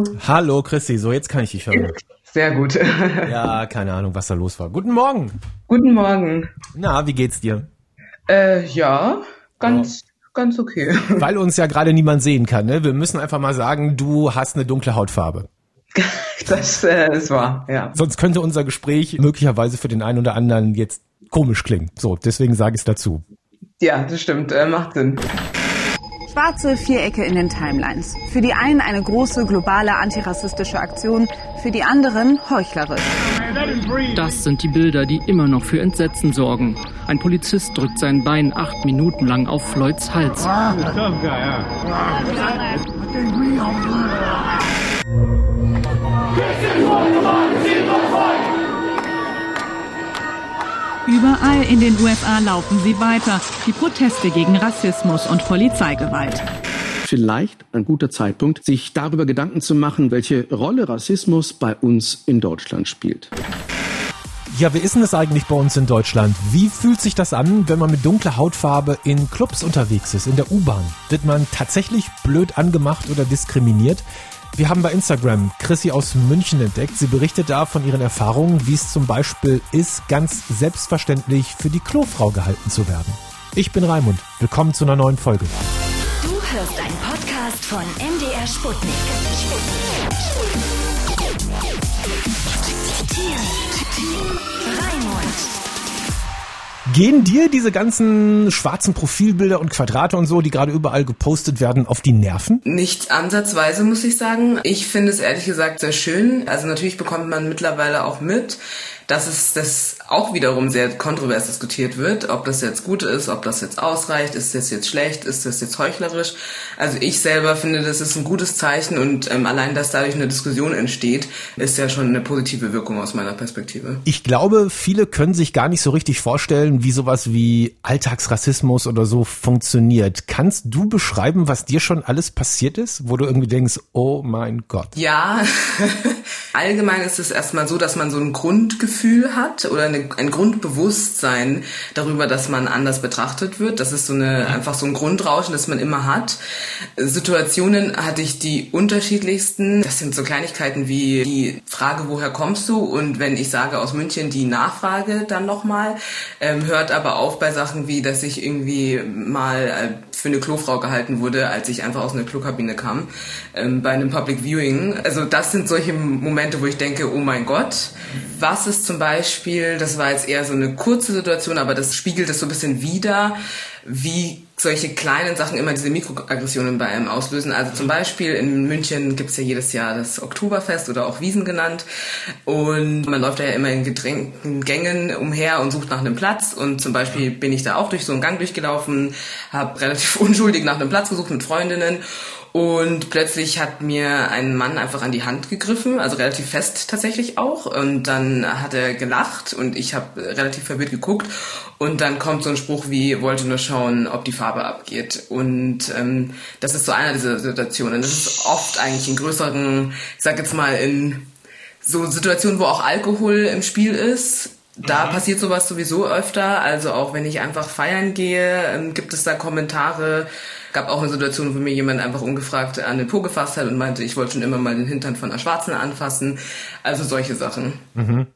Hallo. Hallo Christi, so jetzt kann ich dich hören. Sehr gut. ja, keine Ahnung, was da los war. Guten Morgen. Guten Morgen. Na, wie geht's dir? Äh, ja, ganz, oh. ganz okay. Weil uns ja gerade niemand sehen kann, ne? Wir müssen einfach mal sagen, du hast eine dunkle Hautfarbe. das äh, ist wahr, ja. Sonst könnte unser Gespräch möglicherweise für den einen oder anderen jetzt komisch klingen. So, deswegen sage ich es dazu. Ja, das stimmt, äh, macht Sinn. Schwarze Vierecke in den Timelines. Für die einen eine große globale antirassistische Aktion, für die anderen heuchlerisch. Das sind die Bilder, die immer noch für Entsetzen sorgen. Ein Polizist drückt sein Bein acht Minuten lang auf Floyds Hals. Überall in den USA laufen sie weiter, die Proteste gegen Rassismus und Polizeigewalt. Vielleicht ein guter Zeitpunkt, sich darüber Gedanken zu machen, welche Rolle Rassismus bei uns in Deutschland spielt. Ja, wie ist denn das eigentlich bei uns in Deutschland? Wie fühlt sich das an, wenn man mit dunkler Hautfarbe in Clubs unterwegs ist, in der U-Bahn? Wird man tatsächlich blöd angemacht oder diskriminiert? Wir haben bei Instagram Chrissy aus München entdeckt. Sie berichtet da von ihren Erfahrungen, wie es zum Beispiel ist, ganz selbstverständlich für die Klofrau gehalten zu werden. Ich bin Raimund. Willkommen zu einer neuen Folge. Du hörst einen Podcast von MDR Sputnik. Gehen dir diese ganzen schwarzen Profilbilder und Quadrate und so, die gerade überall gepostet werden, auf die Nerven? Nicht ansatzweise, muss ich sagen. Ich finde es ehrlich gesagt sehr schön. Also natürlich bekommt man mittlerweile auch mit, dass es das auch wiederum sehr kontrovers diskutiert wird, ob das jetzt gut ist, ob das jetzt ausreicht, ist das jetzt schlecht, ist das jetzt heuchlerisch. Also ich selber finde, das ist ein gutes Zeichen und ähm, allein, dass dadurch eine Diskussion entsteht, ist ja schon eine positive Wirkung aus meiner Perspektive. Ich glaube, viele können sich gar nicht so richtig vorstellen, wie sowas wie Alltagsrassismus oder so funktioniert. Kannst du beschreiben, was dir schon alles passiert ist, wo du irgendwie denkst, oh mein Gott? Ja, allgemein ist es erstmal so, dass man so ein Grundgefühl Grundgefühl hat oder eine, ein Grundbewusstsein darüber, dass man anders betrachtet wird. Das ist so eine, einfach so ein Grundrauschen, das man immer hat. Situationen hatte ich die unterschiedlichsten. Das sind so Kleinigkeiten wie die Frage, woher kommst du? Und wenn ich sage aus München, die Nachfrage dann nochmal. Ähm, hört aber auf bei Sachen wie, dass ich irgendwie mal äh, für eine Klofrau gehalten wurde, als ich einfach aus einer Klokabine kam, ähm, bei einem Public Viewing. Also das sind solche Momente, wo ich denke, oh mein Gott, was ist zum Beispiel, das war jetzt eher so eine kurze Situation, aber das spiegelt es so ein bisschen wider, wie solche kleinen Sachen immer diese Mikroaggressionen bei einem auslösen. Also zum Beispiel in München gibt's ja jedes Jahr das Oktoberfest oder auch Wiesen genannt. Und man läuft da ja immer in gedrängten Gängen umher und sucht nach einem Platz. Und zum Beispiel bin ich da auch durch so einen Gang durchgelaufen, habe relativ unschuldig nach einem Platz gesucht mit Freundinnen und plötzlich hat mir ein Mann einfach an die Hand gegriffen, also relativ fest tatsächlich auch. Und dann hat er gelacht und ich habe relativ verwirrt geguckt. Und dann kommt so ein Spruch wie, wollte nur schauen, ob die Farbe abgeht. Und ähm, das ist so einer dieser Situationen. Das ist oft eigentlich in größeren, ich sag jetzt mal, in so Situationen, wo auch Alkohol im Spiel ist. Da mhm. passiert sowas sowieso öfter. Also auch wenn ich einfach feiern gehe, ähm, gibt es da Kommentare, gab auch eine Situation, wo mir jemand einfach ungefragt an den Po gefasst hat und meinte, ich wollte schon immer mal den Hintern von einer Schwarzen anfassen. Also solche Sachen. Mhm.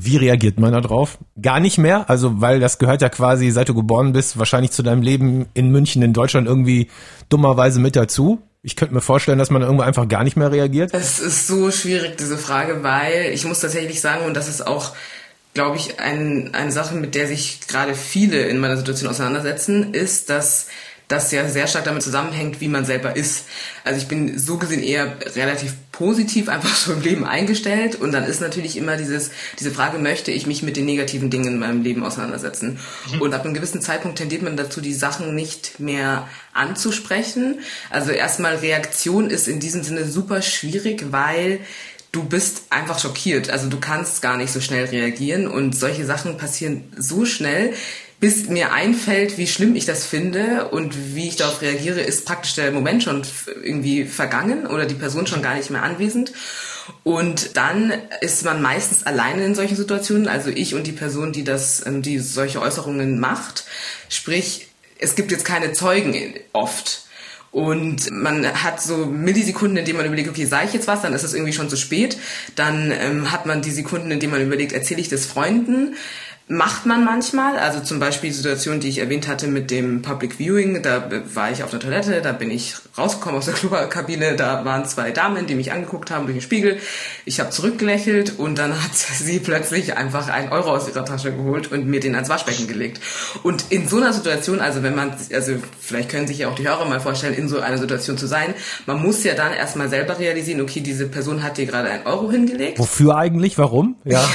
Wie reagiert man da drauf? Gar nicht mehr? Also, weil das gehört ja quasi, seit du geboren bist, wahrscheinlich zu deinem Leben in München, in Deutschland irgendwie dummerweise mit dazu. Ich könnte mir vorstellen, dass man irgendwo einfach gar nicht mehr reagiert. Es ist so schwierig, diese Frage, weil ich muss tatsächlich sagen, und das ist auch, glaube ich, ein, eine Sache, mit der sich gerade viele in meiner Situation auseinandersetzen, ist, dass das ja sehr stark damit zusammenhängt, wie man selber ist. Also ich bin so gesehen eher relativ positiv einfach so im Leben eingestellt und dann ist natürlich immer dieses, diese Frage, möchte ich mich mit den negativen Dingen in meinem Leben auseinandersetzen? Mhm. Und ab einem gewissen Zeitpunkt tendiert man dazu, die Sachen nicht mehr anzusprechen. Also erstmal Reaktion ist in diesem Sinne super schwierig, weil du bist einfach schockiert. Also du kannst gar nicht so schnell reagieren und solche Sachen passieren so schnell, bis mir einfällt, wie schlimm ich das finde und wie ich darauf reagiere, ist praktisch der Moment schon irgendwie vergangen oder die Person schon gar nicht mehr anwesend. Und dann ist man meistens alleine in solchen Situationen, also ich und die Person, die das, ähm, die solche Äußerungen macht. Sprich, es gibt jetzt keine Zeugen oft. Und man hat so Millisekunden, in denen man überlegt, okay, sage ich jetzt was, dann ist es irgendwie schon zu spät. Dann ähm, hat man die Sekunden, in denen man überlegt, erzähle ich das Freunden macht man manchmal. Also zum Beispiel die Situation, die ich erwähnt hatte mit dem Public Viewing. Da war ich auf der Toilette, da bin ich rausgekommen aus der Klokabine. Da waren zwei Damen, die mich angeguckt haben durch den Spiegel. Ich habe zurückgelächelt und dann hat sie plötzlich einfach einen Euro aus ihrer Tasche geholt und mir den ans Waschbecken gelegt. Und in so einer Situation, also wenn man, also vielleicht können sich ja auch die Hörer mal vorstellen, in so einer Situation zu sein, man muss ja dann erstmal selber realisieren, okay, diese Person hat dir gerade einen Euro hingelegt. Wofür eigentlich? Warum? Ja.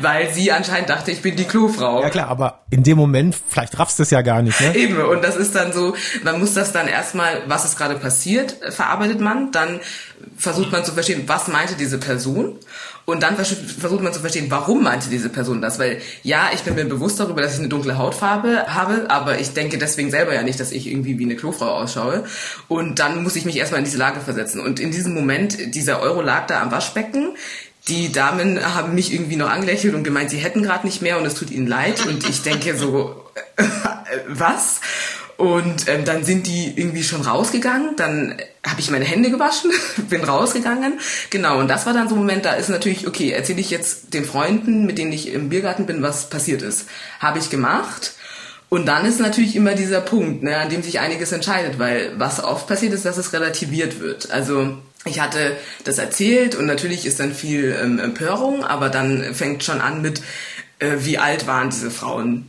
Weil sie anscheinend dachte, ich bin die Klofrau. Ja klar, aber in dem Moment, vielleicht raffst du es ja gar nicht, ne? Eben, und das ist dann so, man muss das dann erstmal, was ist gerade passiert, verarbeitet man, dann versucht man zu verstehen, was meinte diese Person und dann versucht man zu verstehen, warum meinte diese Person das, weil ja, ich bin mir bewusst darüber, dass ich eine dunkle Hautfarbe habe, aber ich denke deswegen selber ja nicht, dass ich irgendwie wie eine Klofrau ausschaue und dann muss ich mich erstmal in diese Lage versetzen und in diesem Moment, dieser Euro lag da am Waschbecken, die Damen haben mich irgendwie noch angelächelt und gemeint, sie hätten gerade nicht mehr und es tut ihnen leid. Und ich denke so, äh, was? Und ähm, dann sind die irgendwie schon rausgegangen. Dann habe ich meine Hände gewaschen, bin rausgegangen. Genau, und das war dann so ein Moment, da ist natürlich, okay, erzähle ich jetzt den Freunden, mit denen ich im Biergarten bin, was passiert ist. Habe ich gemacht. Und dann ist natürlich immer dieser Punkt, ne, an dem sich einiges entscheidet, weil was oft passiert ist, dass es relativiert wird. Also ich hatte das erzählt und natürlich ist dann viel ähm, Empörung, aber dann fängt schon an mit, äh, wie alt waren diese Frauen?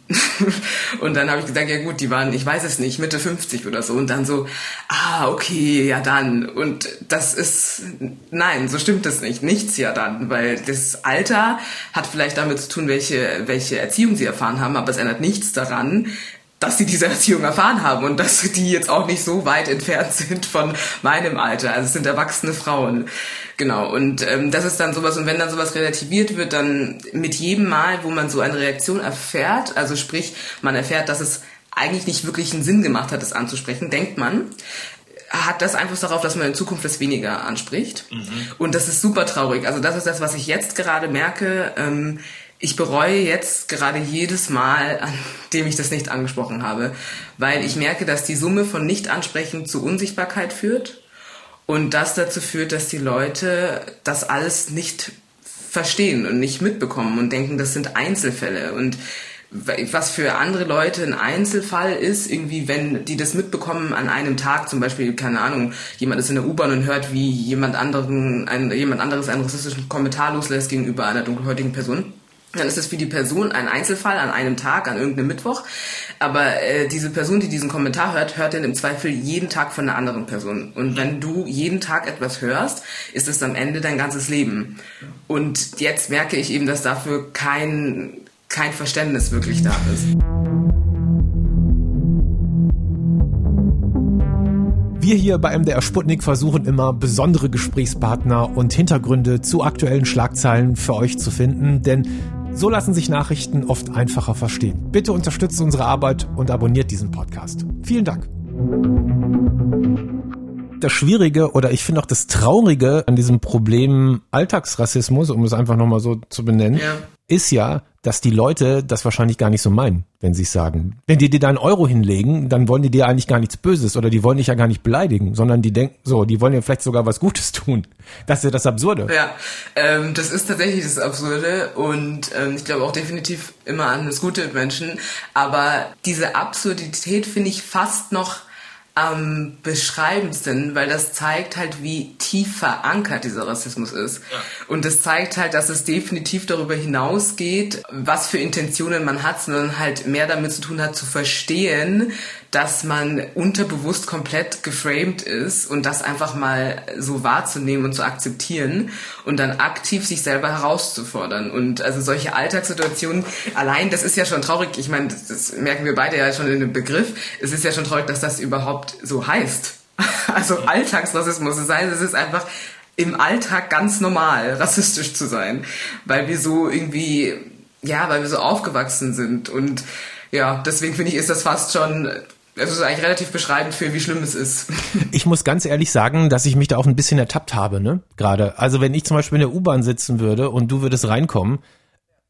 und dann habe ich gesagt, ja gut, die waren, ich weiß es nicht, Mitte 50 oder so. Und dann so, ah, okay, ja dann. Und das ist, nein, so stimmt das nicht. Nichts ja dann, weil das Alter hat vielleicht damit zu tun, welche, welche Erziehung sie erfahren haben, aber es ändert nichts daran, dass sie diese Erziehung erfahren haben und dass die jetzt auch nicht so weit entfernt sind von meinem Alter. Also es sind erwachsene Frauen. Genau. Und ähm, das ist dann sowas, und wenn dann sowas relativiert wird, dann mit jedem Mal, wo man so eine Reaktion erfährt, also sprich, man erfährt, dass es eigentlich nicht wirklich einen Sinn gemacht hat, das anzusprechen, denkt man, hat das Einfluss darauf, dass man in Zukunft das weniger anspricht. Mhm. Und das ist super traurig. Also das ist das, was ich jetzt gerade merke. Ähm, ich bereue jetzt gerade jedes Mal, an dem ich das nicht angesprochen habe, weil ich merke, dass die Summe von Nicht-Ansprechen zu Unsichtbarkeit führt und das dazu führt, dass die Leute das alles nicht verstehen und nicht mitbekommen und denken, das sind Einzelfälle. Und was für andere Leute ein Einzelfall ist, irgendwie, wenn die das mitbekommen an einem Tag, zum Beispiel, keine Ahnung, jemand ist in der U-Bahn und hört, wie jemand anderen, ein, jemand anderes einen rassistischen Kommentar loslässt gegenüber einer dunkelhäutigen Person dann ist es für die Person ein Einzelfall an einem Tag, an irgendeinem Mittwoch. Aber äh, diese Person, die diesen Kommentar hört, hört den im Zweifel jeden Tag von einer anderen Person. Und wenn du jeden Tag etwas hörst, ist es am Ende dein ganzes Leben. Und jetzt merke ich eben, dass dafür kein, kein Verständnis wirklich da ist. Wir hier bei MDR Sputnik versuchen immer besondere Gesprächspartner und Hintergründe zu aktuellen Schlagzeilen für euch zu finden, denn so lassen sich Nachrichten oft einfacher verstehen. Bitte unterstützt unsere Arbeit und abonniert diesen Podcast. Vielen Dank. Das Schwierige oder ich finde auch das Traurige an diesem Problem Alltagsrassismus, um es einfach nochmal so zu benennen, ja. ist ja, dass die Leute das wahrscheinlich gar nicht so meinen, wenn sie es sagen. Wenn die dir da einen Euro hinlegen, dann wollen die dir eigentlich gar nichts Böses oder die wollen dich ja gar nicht beleidigen, sondern die denken so, die wollen ja vielleicht sogar was Gutes tun. Das ist ja das Absurde. Ja, ähm, das ist tatsächlich das Absurde und ähm, ich glaube auch definitiv immer an das Gute Menschen. Aber diese Absurdität finde ich fast noch am beschreibendsten, weil das zeigt halt, wie tief verankert dieser Rassismus ist. Ja. Und das zeigt halt, dass es definitiv darüber hinausgeht, was für Intentionen man hat, sondern halt mehr damit zu tun hat, zu verstehen, dass man unterbewusst komplett geframed ist und das einfach mal so wahrzunehmen und zu akzeptieren und dann aktiv sich selber herauszufordern. Und also solche Alltagssituationen, allein, das ist ja schon traurig. Ich meine, das, das merken wir beide ja schon in dem Begriff. Es ist ja schon traurig, dass das überhaupt so heißt. Also Alltagsrassismus. Das heißt, es ist einfach im Alltag ganz normal, rassistisch zu sein, weil wir so irgendwie, ja, weil wir so aufgewachsen sind und ja, deswegen finde ich, ist das fast schon es ist eigentlich relativ beschreibend für, wie schlimm es ist. Ich muss ganz ehrlich sagen, dass ich mich da auch ein bisschen ertappt habe, ne? Gerade. Also wenn ich zum Beispiel in der U-Bahn sitzen würde und du würdest reinkommen,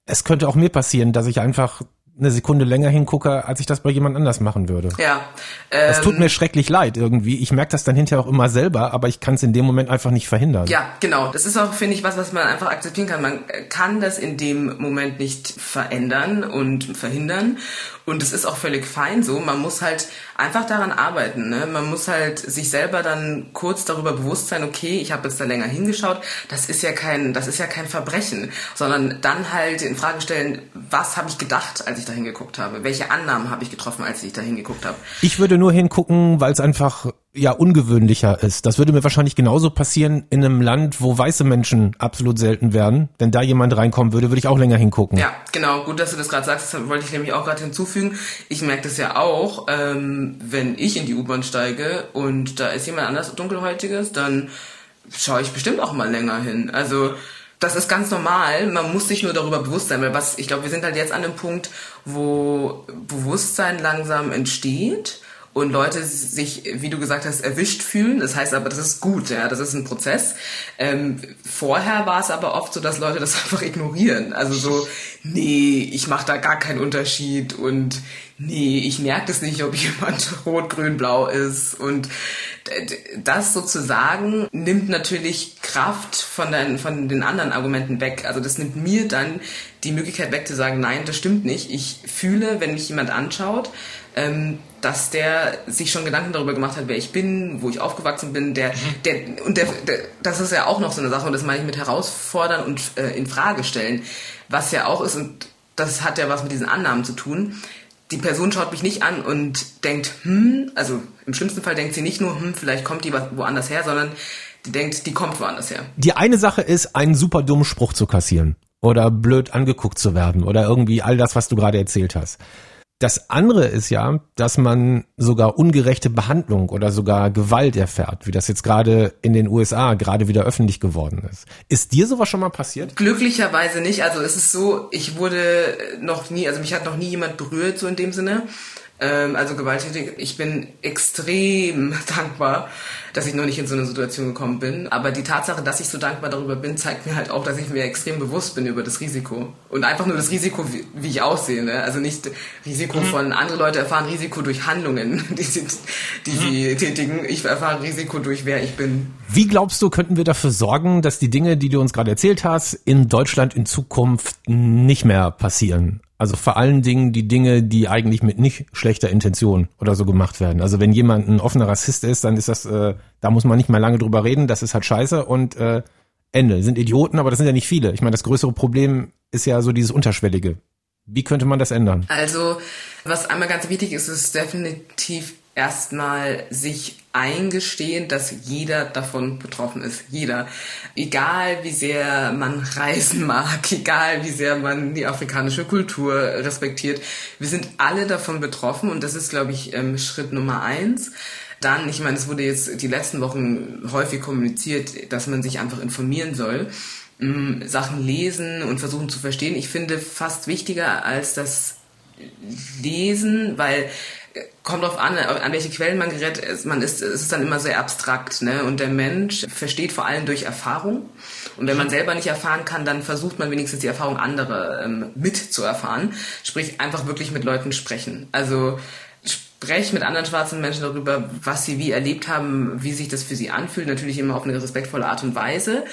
es könnte auch mir passieren, dass ich einfach eine Sekunde länger hingucke, als ich das bei jemand anders machen würde. Ja. Ähm, das tut mir schrecklich leid irgendwie. Ich merke das dann hinterher auch immer selber, aber ich kann es in dem Moment einfach nicht verhindern. Ja, genau. Das ist auch, finde ich, was, was man einfach akzeptieren kann. Man kann das in dem Moment nicht verändern und verhindern. Und es ist auch völlig fein so. Man muss halt einfach daran arbeiten. Ne? Man muss halt sich selber dann kurz darüber bewusst sein, okay, ich habe jetzt da länger hingeschaut. Das ist ja kein, das ist ja kein Verbrechen, sondern dann halt in Frage stellen, was habe ich gedacht, als ich da hingeguckt habe? Welche Annahmen habe ich getroffen, als ich da hingeguckt habe? Ich würde nur hingucken, weil es einfach ja ungewöhnlicher ist. Das würde mir wahrscheinlich genauso passieren in einem Land, wo weiße Menschen absolut selten werden. Wenn da jemand reinkommen würde, würde ich auch länger hingucken. Ja, genau. Gut, dass du das gerade sagst. Das wollte ich nämlich auch gerade hinzufügen. Ich merke das ja auch, ähm, wenn ich in die U-Bahn steige und da ist jemand anders dunkelhäutiges, dann schaue ich bestimmt auch mal länger hin. Also das ist ganz normal. Man muss sich nur darüber bewusst sein, weil was ich glaube, wir sind halt jetzt an einem Punkt, wo Bewusstsein langsam entsteht und Leute sich, wie du gesagt hast, erwischt fühlen. Das heißt aber, das ist gut, ja, das ist ein Prozess. Ähm, vorher war es aber oft so, dass Leute das einfach ignorieren. Also so, nee, ich mache da gar keinen Unterschied und nee, ich merke das nicht, ob jemand rot, grün, blau ist und das sozusagen nimmt natürlich Kraft von, deinen, von den anderen Argumenten weg. Also das nimmt mir dann die Möglichkeit weg zu sagen, nein, das stimmt nicht. Ich fühle, wenn mich jemand anschaut, ähm, dass der sich schon Gedanken darüber gemacht hat, wer ich bin, wo ich aufgewachsen bin, der, der und der, der das ist ja auch noch so eine Sache und das meine ich mit herausfordern und äh, in Frage stellen, was ja auch ist und das hat ja was mit diesen Annahmen zu tun. Die Person schaut mich nicht an und denkt, hm, also im schlimmsten Fall denkt sie nicht nur, hm, vielleicht kommt die woanders her, sondern die denkt, die kommt woanders her. Die eine Sache ist, einen super dummen Spruch zu kassieren oder blöd angeguckt zu werden oder irgendwie all das, was du gerade erzählt hast. Das andere ist ja, dass man sogar ungerechte Behandlung oder sogar Gewalt erfährt, wie das jetzt gerade in den USA gerade wieder öffentlich geworden ist. Ist dir sowas schon mal passiert? Glücklicherweise nicht. Also es ist so, ich wurde noch nie, also mich hat noch nie jemand berührt, so in dem Sinne. Ähm, also gewalttätig. Ich bin extrem dankbar, dass ich noch nicht in so eine Situation gekommen bin. Aber die Tatsache, dass ich so dankbar darüber bin, zeigt mir halt auch, dass ich mir extrem bewusst bin über das Risiko. Und einfach nur das Risiko, wie, wie ich aussehe. Ne? Also nicht Risiko mhm. von, andere Leute erfahren Risiko durch Handlungen, die sie, die mhm. sie tätigen. Ich erfahre Risiko durch, wer ich bin. Wie glaubst du, könnten wir dafür sorgen, dass die Dinge, die du uns gerade erzählt hast, in Deutschland in Zukunft nicht mehr passieren? Also vor allen Dingen die Dinge, die eigentlich mit nicht schlechter Intention oder so gemacht werden. Also wenn jemand ein offener Rassist ist, dann ist das, äh, da muss man nicht mehr lange drüber reden, das ist halt scheiße und äh, Ende. Sind Idioten, aber das sind ja nicht viele. Ich meine, das größere Problem ist ja so dieses Unterschwellige. Wie könnte man das ändern? Also, was einmal ganz wichtig ist, ist definitiv erstmal sich eingestehen, dass jeder davon betroffen ist. Jeder. Egal wie sehr man reisen mag, egal wie sehr man die afrikanische Kultur respektiert. Wir sind alle davon betroffen und das ist, glaube ich, ähm, Schritt Nummer eins. Dann, ich meine, es wurde jetzt die letzten Wochen häufig kommuniziert, dass man sich einfach informieren soll. Ähm, Sachen lesen und versuchen zu verstehen. Ich finde fast wichtiger als das Lesen, weil kommt drauf an, an welche Quellen man gerät. Man ist, es ist dann immer sehr abstrakt, ne? Und der Mensch versteht vor allem durch Erfahrung. Und wenn man selber nicht erfahren kann, dann versucht man wenigstens die Erfahrung anderer ähm, mitzuerfahren. Sprich, einfach wirklich mit Leuten sprechen. Also sprech mit anderen schwarzen Menschen darüber, was sie wie erlebt haben, wie sich das für sie anfühlt. Natürlich immer auf eine respektvolle Art und Weise.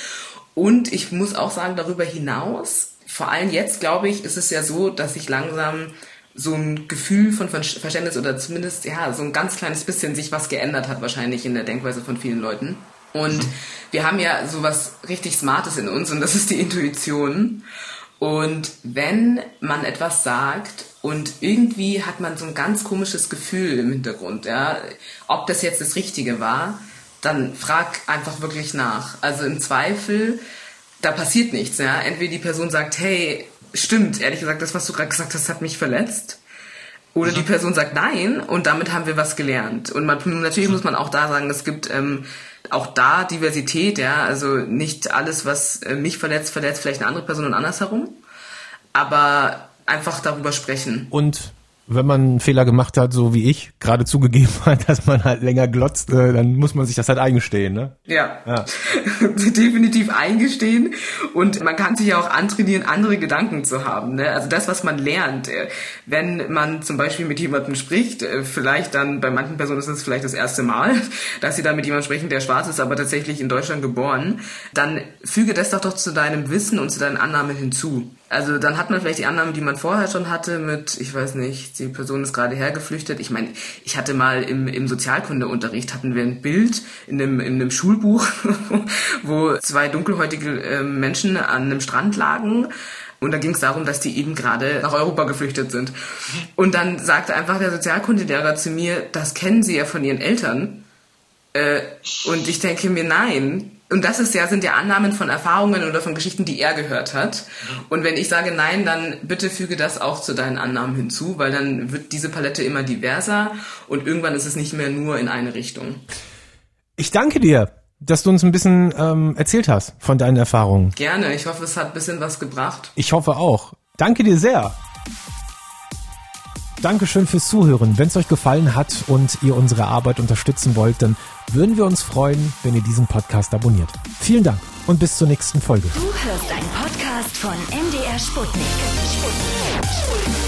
Und ich muss auch sagen, darüber hinaus, vor allem jetzt, glaube ich, ist es ja so, dass sich langsam so ein Gefühl von Verständnis oder zumindest ja so ein ganz kleines bisschen sich was geändert hat wahrscheinlich in der Denkweise von vielen Leuten. Und mhm. wir haben ja sowas richtig Smartes in uns und das ist die Intuition. Und wenn man etwas sagt und irgendwie hat man so ein ganz komisches Gefühl im Hintergrund, ja, ob das jetzt das Richtige war, dann frag einfach wirklich nach. Also im Zweifel, da passiert nichts, ja. Entweder die Person sagt, hey, stimmt, ehrlich gesagt, das, was du gerade gesagt hast, hat mich verletzt. Oder mhm. die Person sagt nein und damit haben wir was gelernt. Und man, natürlich muss man auch da sagen, es gibt ähm, auch da Diversität, ja, also nicht alles, was äh, mich verletzt, verletzt vielleicht eine andere Person und andersherum. Aber einfach darüber sprechen. Und wenn man einen Fehler gemacht hat, so wie ich, gerade zugegeben hat, dass man halt länger glotzt, äh, dann muss man sich das halt eingestehen, ne? Ja, ja. definitiv eingestehen und man kann sich ja auch antrainieren, andere Gedanken zu haben. Ne? Also das, was man lernt, äh, wenn man zum Beispiel mit jemandem spricht, äh, vielleicht dann, bei manchen Personen ist es vielleicht das erste Mal, dass sie dann mit jemandem sprechen, der schwarz ist, aber tatsächlich in Deutschland geboren, dann füge das doch doch zu deinem Wissen und zu deinen Annahmen hinzu. Also dann hat man vielleicht die Annahmen, die man vorher schon hatte mit, ich weiß nicht, die Person ist gerade hergeflüchtet. Ich meine, ich hatte mal im, im Sozialkundeunterricht hatten wir ein Bild in einem, in einem Schulbuch, wo zwei dunkelhäutige äh, Menschen an einem Strand lagen. Und da ging es darum, dass die eben gerade nach Europa geflüchtet sind. Und dann sagte einfach der Sozialkundelehrer zu mir, das kennen Sie ja von Ihren Eltern. Äh, und ich denke mir, nein, und das ist ja, sind ja Annahmen von Erfahrungen oder von Geschichten, die er gehört hat. Und wenn ich sage nein, dann bitte füge das auch zu deinen Annahmen hinzu, weil dann wird diese Palette immer diverser und irgendwann ist es nicht mehr nur in eine Richtung. Ich danke dir, dass du uns ein bisschen ähm, erzählt hast von deinen Erfahrungen. Gerne, ich hoffe, es hat ein bisschen was gebracht. Ich hoffe auch. Danke dir sehr. Dankeschön fürs Zuhören. Wenn es euch gefallen hat und ihr unsere Arbeit unterstützen wollt, dann würden wir uns freuen, wenn ihr diesen Podcast abonniert. Vielen Dank und bis zur nächsten Folge. Du hörst einen Podcast von MDR Sputnik. Sputnik.